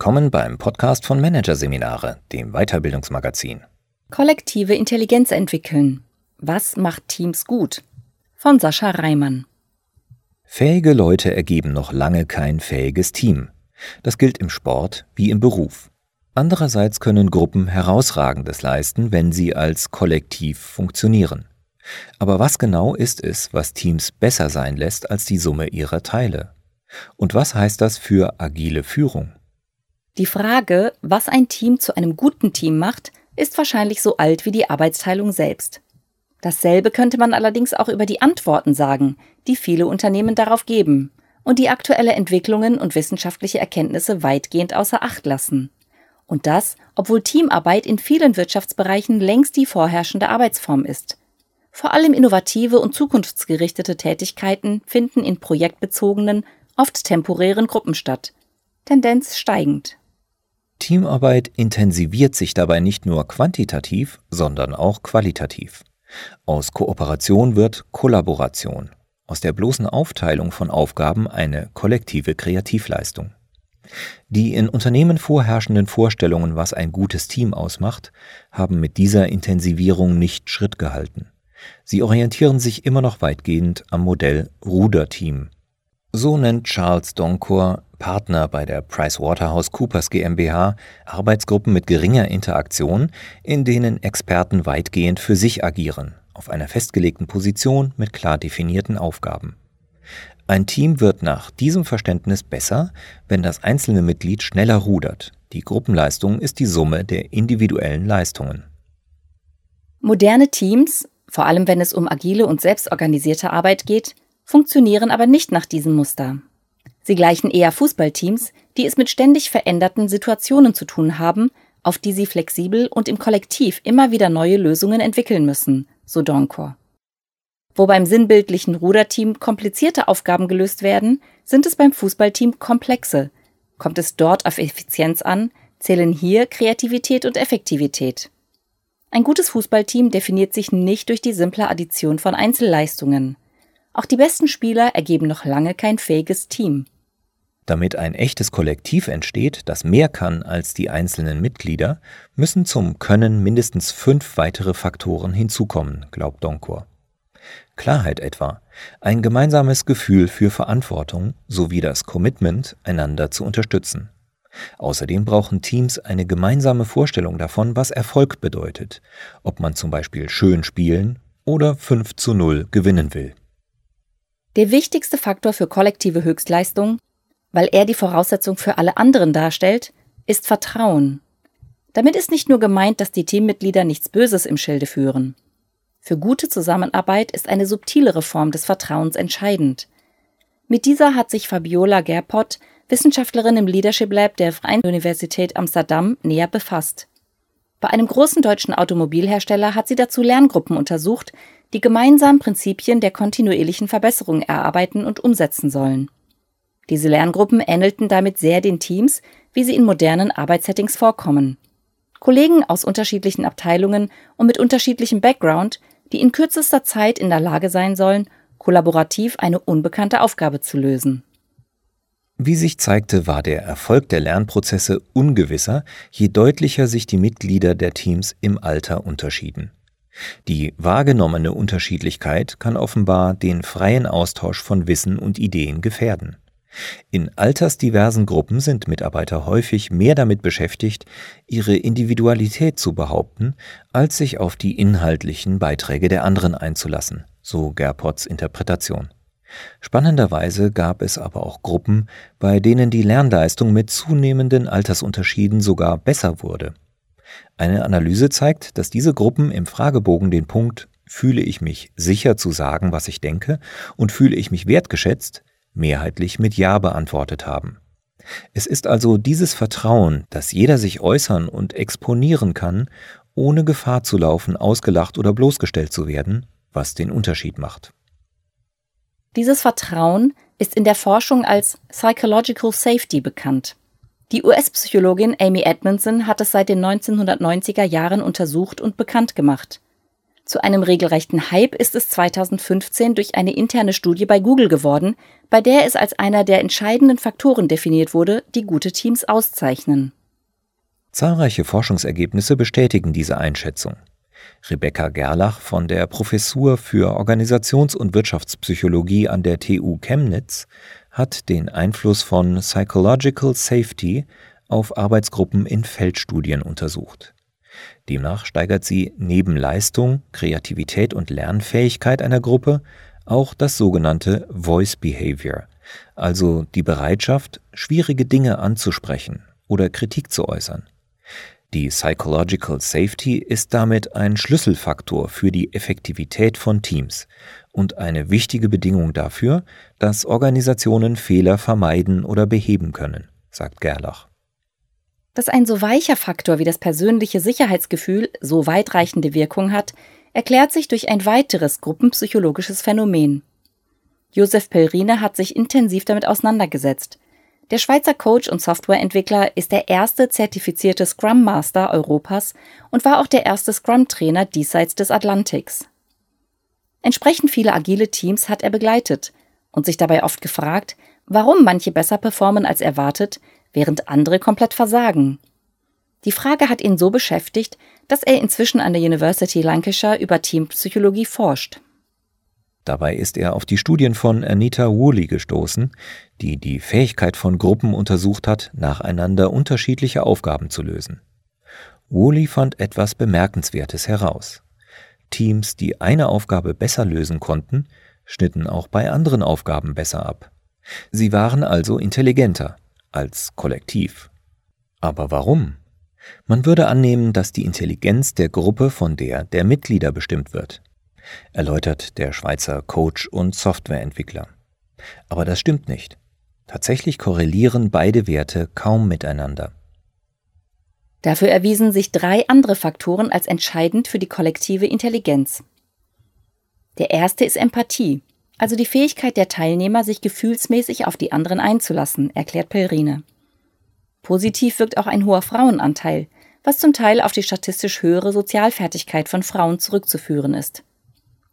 Willkommen beim Podcast von Managerseminare, dem Weiterbildungsmagazin. Kollektive Intelligenz entwickeln. Was macht Teams gut? Von Sascha Reimann. Fähige Leute ergeben noch lange kein fähiges Team. Das gilt im Sport wie im Beruf. Andererseits können Gruppen Herausragendes leisten, wenn sie als Kollektiv funktionieren. Aber was genau ist es, was Teams besser sein lässt als die Summe ihrer Teile? Und was heißt das für agile Führung? Die Frage, was ein Team zu einem guten Team macht, ist wahrscheinlich so alt wie die Arbeitsteilung selbst. Dasselbe könnte man allerdings auch über die Antworten sagen, die viele Unternehmen darauf geben und die aktuelle Entwicklungen und wissenschaftliche Erkenntnisse weitgehend außer Acht lassen. Und das, obwohl Teamarbeit in vielen Wirtschaftsbereichen längst die vorherrschende Arbeitsform ist. Vor allem innovative und zukunftsgerichtete Tätigkeiten finden in projektbezogenen, oft temporären Gruppen statt. Tendenz steigend. Teamarbeit intensiviert sich dabei nicht nur quantitativ, sondern auch qualitativ. Aus Kooperation wird Kollaboration, aus der bloßen Aufteilung von Aufgaben eine kollektive Kreativleistung. Die in Unternehmen vorherrschenden Vorstellungen, was ein gutes Team ausmacht, haben mit dieser Intensivierung nicht Schritt gehalten. Sie orientieren sich immer noch weitgehend am Modell Ruderteam. So nennt Charles Doncor Partner bei der PricewaterhouseCoopers GmbH Arbeitsgruppen mit geringer Interaktion, in denen Experten weitgehend für sich agieren, auf einer festgelegten Position mit klar definierten Aufgaben. Ein Team wird nach diesem Verständnis besser, wenn das einzelne Mitglied schneller rudert. Die Gruppenleistung ist die Summe der individuellen Leistungen. Moderne Teams, vor allem wenn es um agile und selbstorganisierte Arbeit geht, funktionieren aber nicht nach diesem Muster. Sie gleichen eher Fußballteams, die es mit ständig veränderten Situationen zu tun haben, auf die sie flexibel und im Kollektiv immer wieder neue Lösungen entwickeln müssen, so Donkor. Wo beim sinnbildlichen Ruderteam komplizierte Aufgaben gelöst werden, sind es beim Fußballteam komplexe. Kommt es dort auf Effizienz an, zählen hier Kreativität und Effektivität. Ein gutes Fußballteam definiert sich nicht durch die simple Addition von Einzelleistungen. Auch die besten Spieler ergeben noch lange kein fähiges Team. Damit ein echtes Kollektiv entsteht, das mehr kann als die einzelnen Mitglieder, müssen zum Können mindestens fünf weitere Faktoren hinzukommen, glaubt Donkor. Klarheit etwa, ein gemeinsames Gefühl für Verantwortung sowie das Commitment, einander zu unterstützen. Außerdem brauchen Teams eine gemeinsame Vorstellung davon, was Erfolg bedeutet, ob man zum Beispiel schön spielen oder 5 zu 0 gewinnen will. Der wichtigste Faktor für kollektive Höchstleistung, weil er die Voraussetzung für alle anderen darstellt, ist Vertrauen. Damit ist nicht nur gemeint, dass die Teammitglieder nichts Böses im Schilde führen. Für gute Zusammenarbeit ist eine subtilere Form des Vertrauens entscheidend. Mit dieser hat sich Fabiola Gerpott, Wissenschaftlerin im Leadership Lab der Freien Universität Amsterdam, näher befasst. Bei einem großen deutschen Automobilhersteller hat sie dazu Lerngruppen untersucht, die gemeinsam Prinzipien der kontinuierlichen Verbesserung erarbeiten und umsetzen sollen. Diese Lerngruppen ähnelten damit sehr den Teams, wie sie in modernen Arbeitssettings vorkommen. Kollegen aus unterschiedlichen Abteilungen und mit unterschiedlichem Background, die in kürzester Zeit in der Lage sein sollen, kollaborativ eine unbekannte Aufgabe zu lösen. Wie sich zeigte, war der Erfolg der Lernprozesse ungewisser, je deutlicher sich die Mitglieder der Teams im Alter unterschieden. Die wahrgenommene Unterschiedlichkeit kann offenbar den freien Austausch von Wissen und Ideen gefährden. In altersdiversen Gruppen sind Mitarbeiter häufig mehr damit beschäftigt, ihre Individualität zu behaupten, als sich auf die inhaltlichen Beiträge der anderen einzulassen, so Gerpots Interpretation. Spannenderweise gab es aber auch Gruppen, bei denen die Lernleistung mit zunehmenden Altersunterschieden sogar besser wurde. Eine Analyse zeigt, dass diese Gruppen im Fragebogen den Punkt Fühle ich mich sicher zu sagen, was ich denke, und fühle ich mich wertgeschätzt, mehrheitlich mit Ja beantwortet haben. Es ist also dieses Vertrauen, dass jeder sich äußern und exponieren kann, ohne Gefahr zu laufen, ausgelacht oder bloßgestellt zu werden, was den Unterschied macht. Dieses Vertrauen ist in der Forschung als Psychological Safety bekannt. Die US-Psychologin Amy Edmondson hat es seit den 1990er Jahren untersucht und bekannt gemacht. Zu einem regelrechten Hype ist es 2015 durch eine interne Studie bei Google geworden, bei der es als einer der entscheidenden Faktoren definiert wurde, die gute Teams auszeichnen. Zahlreiche Forschungsergebnisse bestätigen diese Einschätzung. Rebecca Gerlach von der Professur für Organisations- und Wirtschaftspsychologie an der TU Chemnitz hat den Einfluss von Psychological Safety auf Arbeitsgruppen in Feldstudien untersucht. Demnach steigert sie neben Leistung, Kreativität und Lernfähigkeit einer Gruppe auch das sogenannte Voice Behavior, also die Bereitschaft, schwierige Dinge anzusprechen oder Kritik zu äußern. Die Psychological Safety ist damit ein Schlüsselfaktor für die Effektivität von Teams und eine wichtige Bedingung dafür, dass Organisationen Fehler vermeiden oder beheben können, sagt Gerlach. Dass ein so weicher Faktor wie das persönliche Sicherheitsgefühl so weitreichende Wirkung hat, erklärt sich durch ein weiteres gruppenpsychologisches Phänomen. Josef Pellrine hat sich intensiv damit auseinandergesetzt. Der Schweizer Coach und Softwareentwickler ist der erste zertifizierte Scrum Master Europas und war auch der erste Scrum-Trainer diesseits des Atlantiks. Entsprechend viele agile Teams hat er begleitet und sich dabei oft gefragt, warum manche besser performen als erwartet, während andere komplett versagen. Die Frage hat ihn so beschäftigt, dass er inzwischen an der University Lancashire über Teampsychologie forscht. Dabei ist er auf die Studien von Anita Woolley gestoßen, die die Fähigkeit von Gruppen untersucht hat, nacheinander unterschiedliche Aufgaben zu lösen. Woolley fand etwas Bemerkenswertes heraus. Teams, die eine Aufgabe besser lösen konnten, schnitten auch bei anderen Aufgaben besser ab. Sie waren also intelligenter als Kollektiv. Aber warum? Man würde annehmen, dass die Intelligenz der Gruppe von der der Mitglieder bestimmt wird, erläutert der Schweizer Coach und Softwareentwickler. Aber das stimmt nicht. Tatsächlich korrelieren beide Werte kaum miteinander. Dafür erwiesen sich drei andere Faktoren als entscheidend für die kollektive Intelligenz. Der erste ist Empathie, also die Fähigkeit der Teilnehmer, sich gefühlsmäßig auf die anderen einzulassen, erklärt Pellerine. Positiv wirkt auch ein hoher Frauenanteil, was zum Teil auf die statistisch höhere Sozialfertigkeit von Frauen zurückzuführen ist.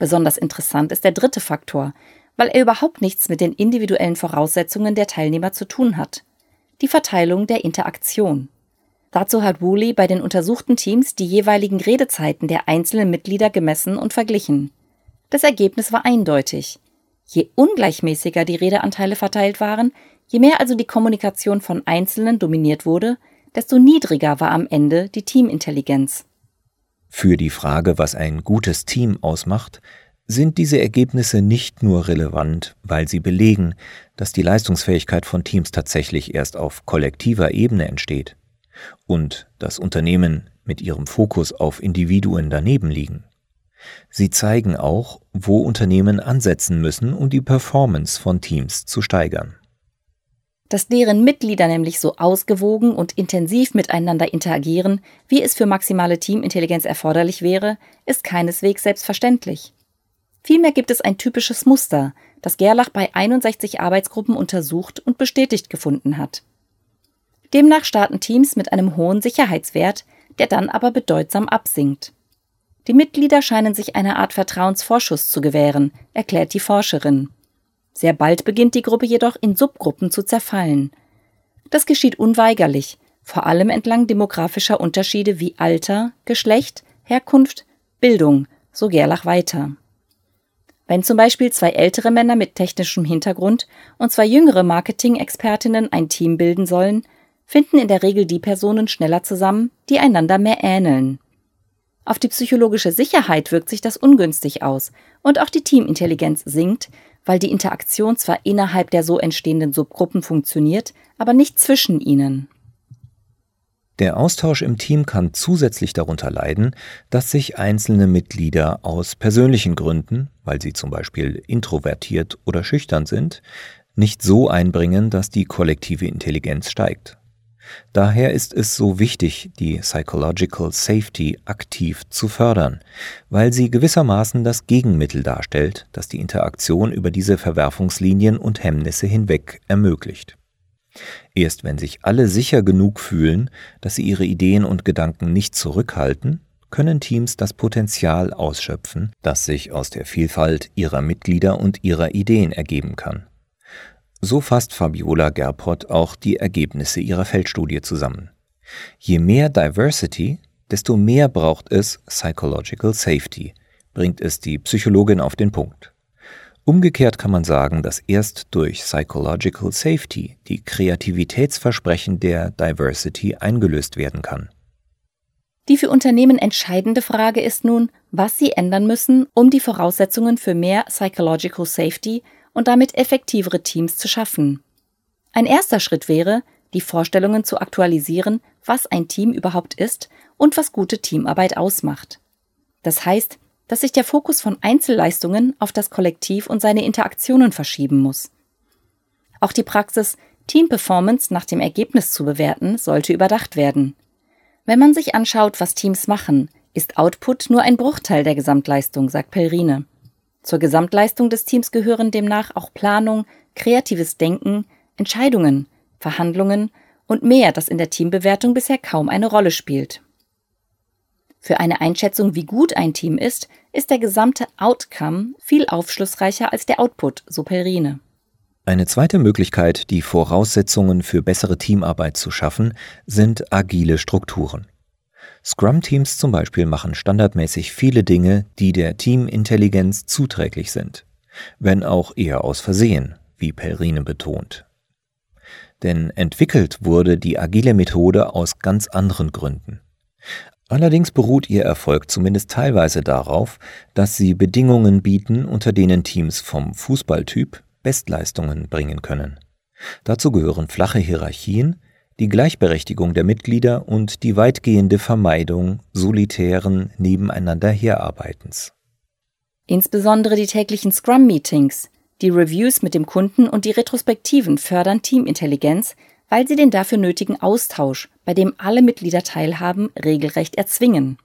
Besonders interessant ist der dritte Faktor, weil er überhaupt nichts mit den individuellen Voraussetzungen der Teilnehmer zu tun hat. Die Verteilung der Interaktion. Dazu hat Woolley bei den untersuchten Teams die jeweiligen Redezeiten der einzelnen Mitglieder gemessen und verglichen. Das Ergebnis war eindeutig. Je ungleichmäßiger die Redeanteile verteilt waren, Je mehr also die Kommunikation von Einzelnen dominiert wurde, desto niedriger war am Ende die Teamintelligenz. Für die Frage, was ein gutes Team ausmacht, sind diese Ergebnisse nicht nur relevant, weil sie belegen, dass die Leistungsfähigkeit von Teams tatsächlich erst auf kollektiver Ebene entsteht und dass Unternehmen mit ihrem Fokus auf Individuen daneben liegen. Sie zeigen auch, wo Unternehmen ansetzen müssen, um die Performance von Teams zu steigern. Dass deren Mitglieder nämlich so ausgewogen und intensiv miteinander interagieren, wie es für maximale Teamintelligenz erforderlich wäre, ist keineswegs selbstverständlich. Vielmehr gibt es ein typisches Muster, das Gerlach bei 61 Arbeitsgruppen untersucht und bestätigt gefunden hat. Demnach starten Teams mit einem hohen Sicherheitswert, der dann aber bedeutsam absinkt. Die Mitglieder scheinen sich eine Art Vertrauensvorschuss zu gewähren, erklärt die Forscherin. Sehr bald beginnt die Gruppe jedoch in Subgruppen zu zerfallen. Das geschieht unweigerlich, vor allem entlang demografischer Unterschiede wie Alter, Geschlecht, Herkunft, Bildung, so Gerlach weiter. Wenn zum Beispiel zwei ältere Männer mit technischem Hintergrund und zwei jüngere Marketing-Expertinnen ein Team bilden sollen, finden in der Regel die Personen schneller zusammen, die einander mehr ähneln. Auf die psychologische Sicherheit wirkt sich das ungünstig aus und auch die Teamintelligenz sinkt, weil die Interaktion zwar innerhalb der so entstehenden Subgruppen funktioniert, aber nicht zwischen ihnen. Der Austausch im Team kann zusätzlich darunter leiden, dass sich einzelne Mitglieder aus persönlichen Gründen, weil sie zum Beispiel introvertiert oder schüchtern sind, nicht so einbringen, dass die kollektive Intelligenz steigt. Daher ist es so wichtig, die Psychological Safety aktiv zu fördern, weil sie gewissermaßen das Gegenmittel darstellt, das die Interaktion über diese Verwerfungslinien und Hemmnisse hinweg ermöglicht. Erst wenn sich alle sicher genug fühlen, dass sie ihre Ideen und Gedanken nicht zurückhalten, können Teams das Potenzial ausschöpfen, das sich aus der Vielfalt ihrer Mitglieder und ihrer Ideen ergeben kann. So fasst Fabiola Gerpott auch die Ergebnisse ihrer Feldstudie zusammen. Je mehr Diversity, desto mehr braucht es Psychological Safety, bringt es die Psychologin auf den Punkt. Umgekehrt kann man sagen, dass erst durch Psychological Safety die Kreativitätsversprechen der Diversity eingelöst werden kann. Die für Unternehmen entscheidende Frage ist nun, was sie ändern müssen, um die Voraussetzungen für mehr Psychological Safety und damit effektivere Teams zu schaffen. Ein erster Schritt wäre, die Vorstellungen zu aktualisieren, was ein Team überhaupt ist und was gute Teamarbeit ausmacht. Das heißt, dass sich der Fokus von Einzelleistungen auf das Kollektiv und seine Interaktionen verschieben muss. Auch die Praxis, Team Performance nach dem Ergebnis zu bewerten, sollte überdacht werden. Wenn man sich anschaut, was Teams machen, ist Output nur ein Bruchteil der Gesamtleistung, sagt Pelrine. Zur Gesamtleistung des Teams gehören demnach auch Planung, kreatives Denken, Entscheidungen, Verhandlungen und mehr, das in der Teambewertung bisher kaum eine Rolle spielt. Für eine Einschätzung, wie gut ein Team ist, ist der gesamte Outcome viel aufschlussreicher als der Output, so Pelrine. Eine zweite Möglichkeit, die Voraussetzungen für bessere Teamarbeit zu schaffen, sind agile Strukturen. Scrum-Teams zum Beispiel machen standardmäßig viele Dinge, die der Teamintelligenz zuträglich sind, wenn auch eher aus Versehen, wie Pelrine betont. Denn entwickelt wurde die agile Methode aus ganz anderen Gründen. Allerdings beruht ihr Erfolg zumindest teilweise darauf, dass sie Bedingungen bieten, unter denen Teams vom Fußballtyp Bestleistungen bringen können. Dazu gehören flache Hierarchien, die Gleichberechtigung der Mitglieder und die weitgehende Vermeidung solitären nebeneinander Herarbeitens. Insbesondere die täglichen Scrum-Meetings, die Reviews mit dem Kunden und die Retrospektiven fördern Teamintelligenz, weil sie den dafür nötigen Austausch, bei dem alle Mitglieder teilhaben, regelrecht erzwingen.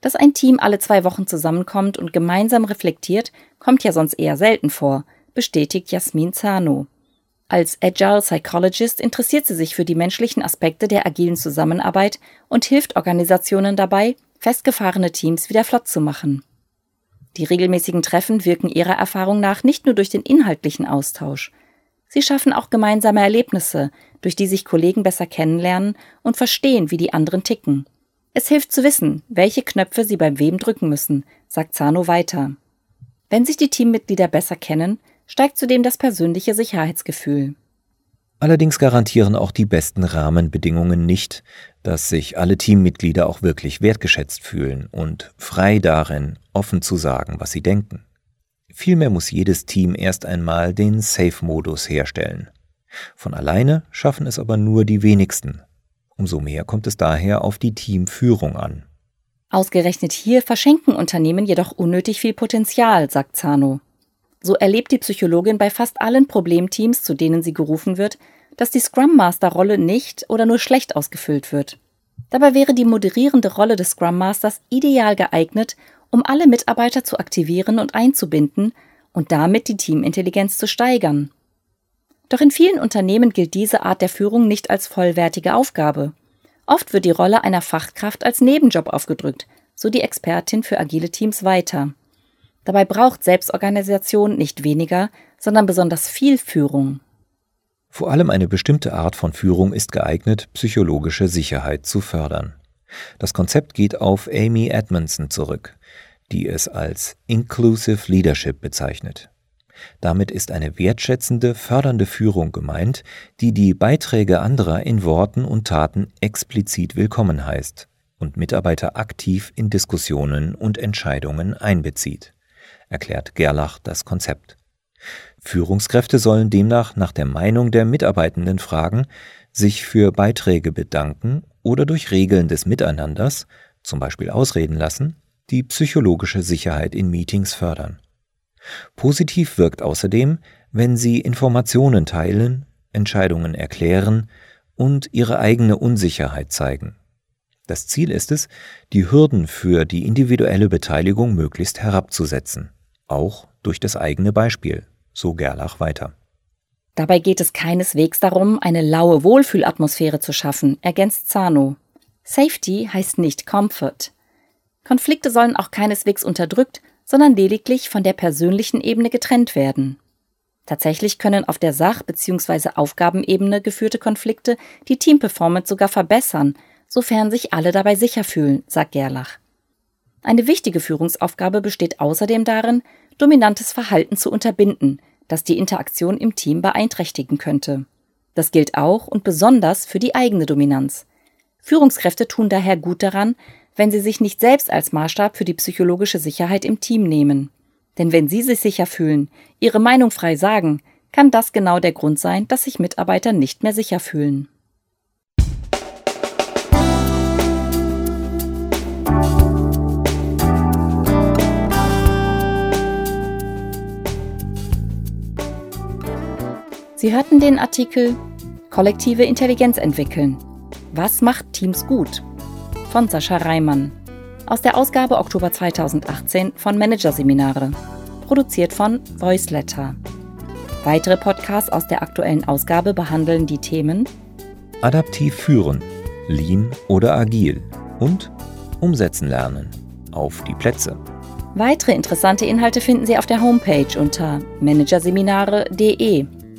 Dass ein Team alle zwei Wochen zusammenkommt und gemeinsam reflektiert, kommt ja sonst eher selten vor, bestätigt Jasmin Zano. Als Agile Psychologist interessiert sie sich für die menschlichen Aspekte der agilen Zusammenarbeit und hilft Organisationen dabei, festgefahrene Teams wieder flott zu machen. Die regelmäßigen Treffen wirken ihrer Erfahrung nach nicht nur durch den inhaltlichen Austausch. Sie schaffen auch gemeinsame Erlebnisse, durch die sich Kollegen besser kennenlernen und verstehen, wie die anderen ticken. Es hilft zu wissen, welche Knöpfe sie beim Wem drücken müssen, sagt Zano weiter. Wenn sich die Teammitglieder besser kennen, steigt zudem das persönliche Sicherheitsgefühl. Allerdings garantieren auch die besten Rahmenbedingungen nicht, dass sich alle Teammitglieder auch wirklich wertgeschätzt fühlen und frei darin, offen zu sagen, was sie denken. Vielmehr muss jedes Team erst einmal den Safe-Modus herstellen. Von alleine schaffen es aber nur die wenigsten. Umso mehr kommt es daher auf die Teamführung an. Ausgerechnet hier verschenken Unternehmen jedoch unnötig viel Potenzial, sagt Zano. So erlebt die Psychologin bei fast allen Problemteams, zu denen sie gerufen wird, dass die Scrum Master Rolle nicht oder nur schlecht ausgefüllt wird. Dabei wäre die moderierende Rolle des Scrum Masters ideal geeignet, um alle Mitarbeiter zu aktivieren und einzubinden und damit die Teamintelligenz zu steigern. Doch in vielen Unternehmen gilt diese Art der Führung nicht als vollwertige Aufgabe. Oft wird die Rolle einer Fachkraft als Nebenjob aufgedrückt, so die Expertin für agile Teams weiter. Dabei braucht Selbstorganisation nicht weniger, sondern besonders viel Führung. Vor allem eine bestimmte Art von Führung ist geeignet, psychologische Sicherheit zu fördern. Das Konzept geht auf Amy Edmondson zurück, die es als Inclusive Leadership bezeichnet. Damit ist eine wertschätzende, fördernde Führung gemeint, die die Beiträge anderer in Worten und Taten explizit willkommen heißt und Mitarbeiter aktiv in Diskussionen und Entscheidungen einbezieht erklärt Gerlach das Konzept. Führungskräfte sollen demnach nach der Meinung der Mitarbeitenden fragen, sich für Beiträge bedanken oder durch Regeln des Miteinanders, zum Beispiel ausreden lassen, die psychologische Sicherheit in Meetings fördern. Positiv wirkt außerdem, wenn sie Informationen teilen, Entscheidungen erklären und ihre eigene Unsicherheit zeigen. Das Ziel ist es, die Hürden für die individuelle Beteiligung möglichst herabzusetzen auch durch das eigene Beispiel, so Gerlach weiter. Dabei geht es keineswegs darum, eine laue Wohlfühlatmosphäre zu schaffen, ergänzt Zano. Safety heißt nicht Comfort. Konflikte sollen auch keineswegs unterdrückt, sondern lediglich von der persönlichen Ebene getrennt werden. Tatsächlich können auf der Sach- bzw. Aufgabenebene geführte Konflikte die Teamperformance sogar verbessern, sofern sich alle dabei sicher fühlen, sagt Gerlach. Eine wichtige Führungsaufgabe besteht außerdem darin, dominantes Verhalten zu unterbinden, das die Interaktion im Team beeinträchtigen könnte. Das gilt auch und besonders für die eigene Dominanz. Führungskräfte tun daher gut daran, wenn sie sich nicht selbst als Maßstab für die psychologische Sicherheit im Team nehmen. Denn wenn sie sich sicher fühlen, ihre Meinung frei sagen, kann das genau der Grund sein, dass sich Mitarbeiter nicht mehr sicher fühlen. Sie hörten den Artikel Kollektive Intelligenz entwickeln. Was macht Teams gut? von Sascha Reimann. Aus der Ausgabe Oktober 2018 von Managerseminare. Produziert von Voiceletter. Weitere Podcasts aus der aktuellen Ausgabe behandeln die Themen Adaptiv führen, Lean oder Agil und Umsetzen lernen. Auf die Plätze. Weitere interessante Inhalte finden Sie auf der Homepage unter managerseminare.de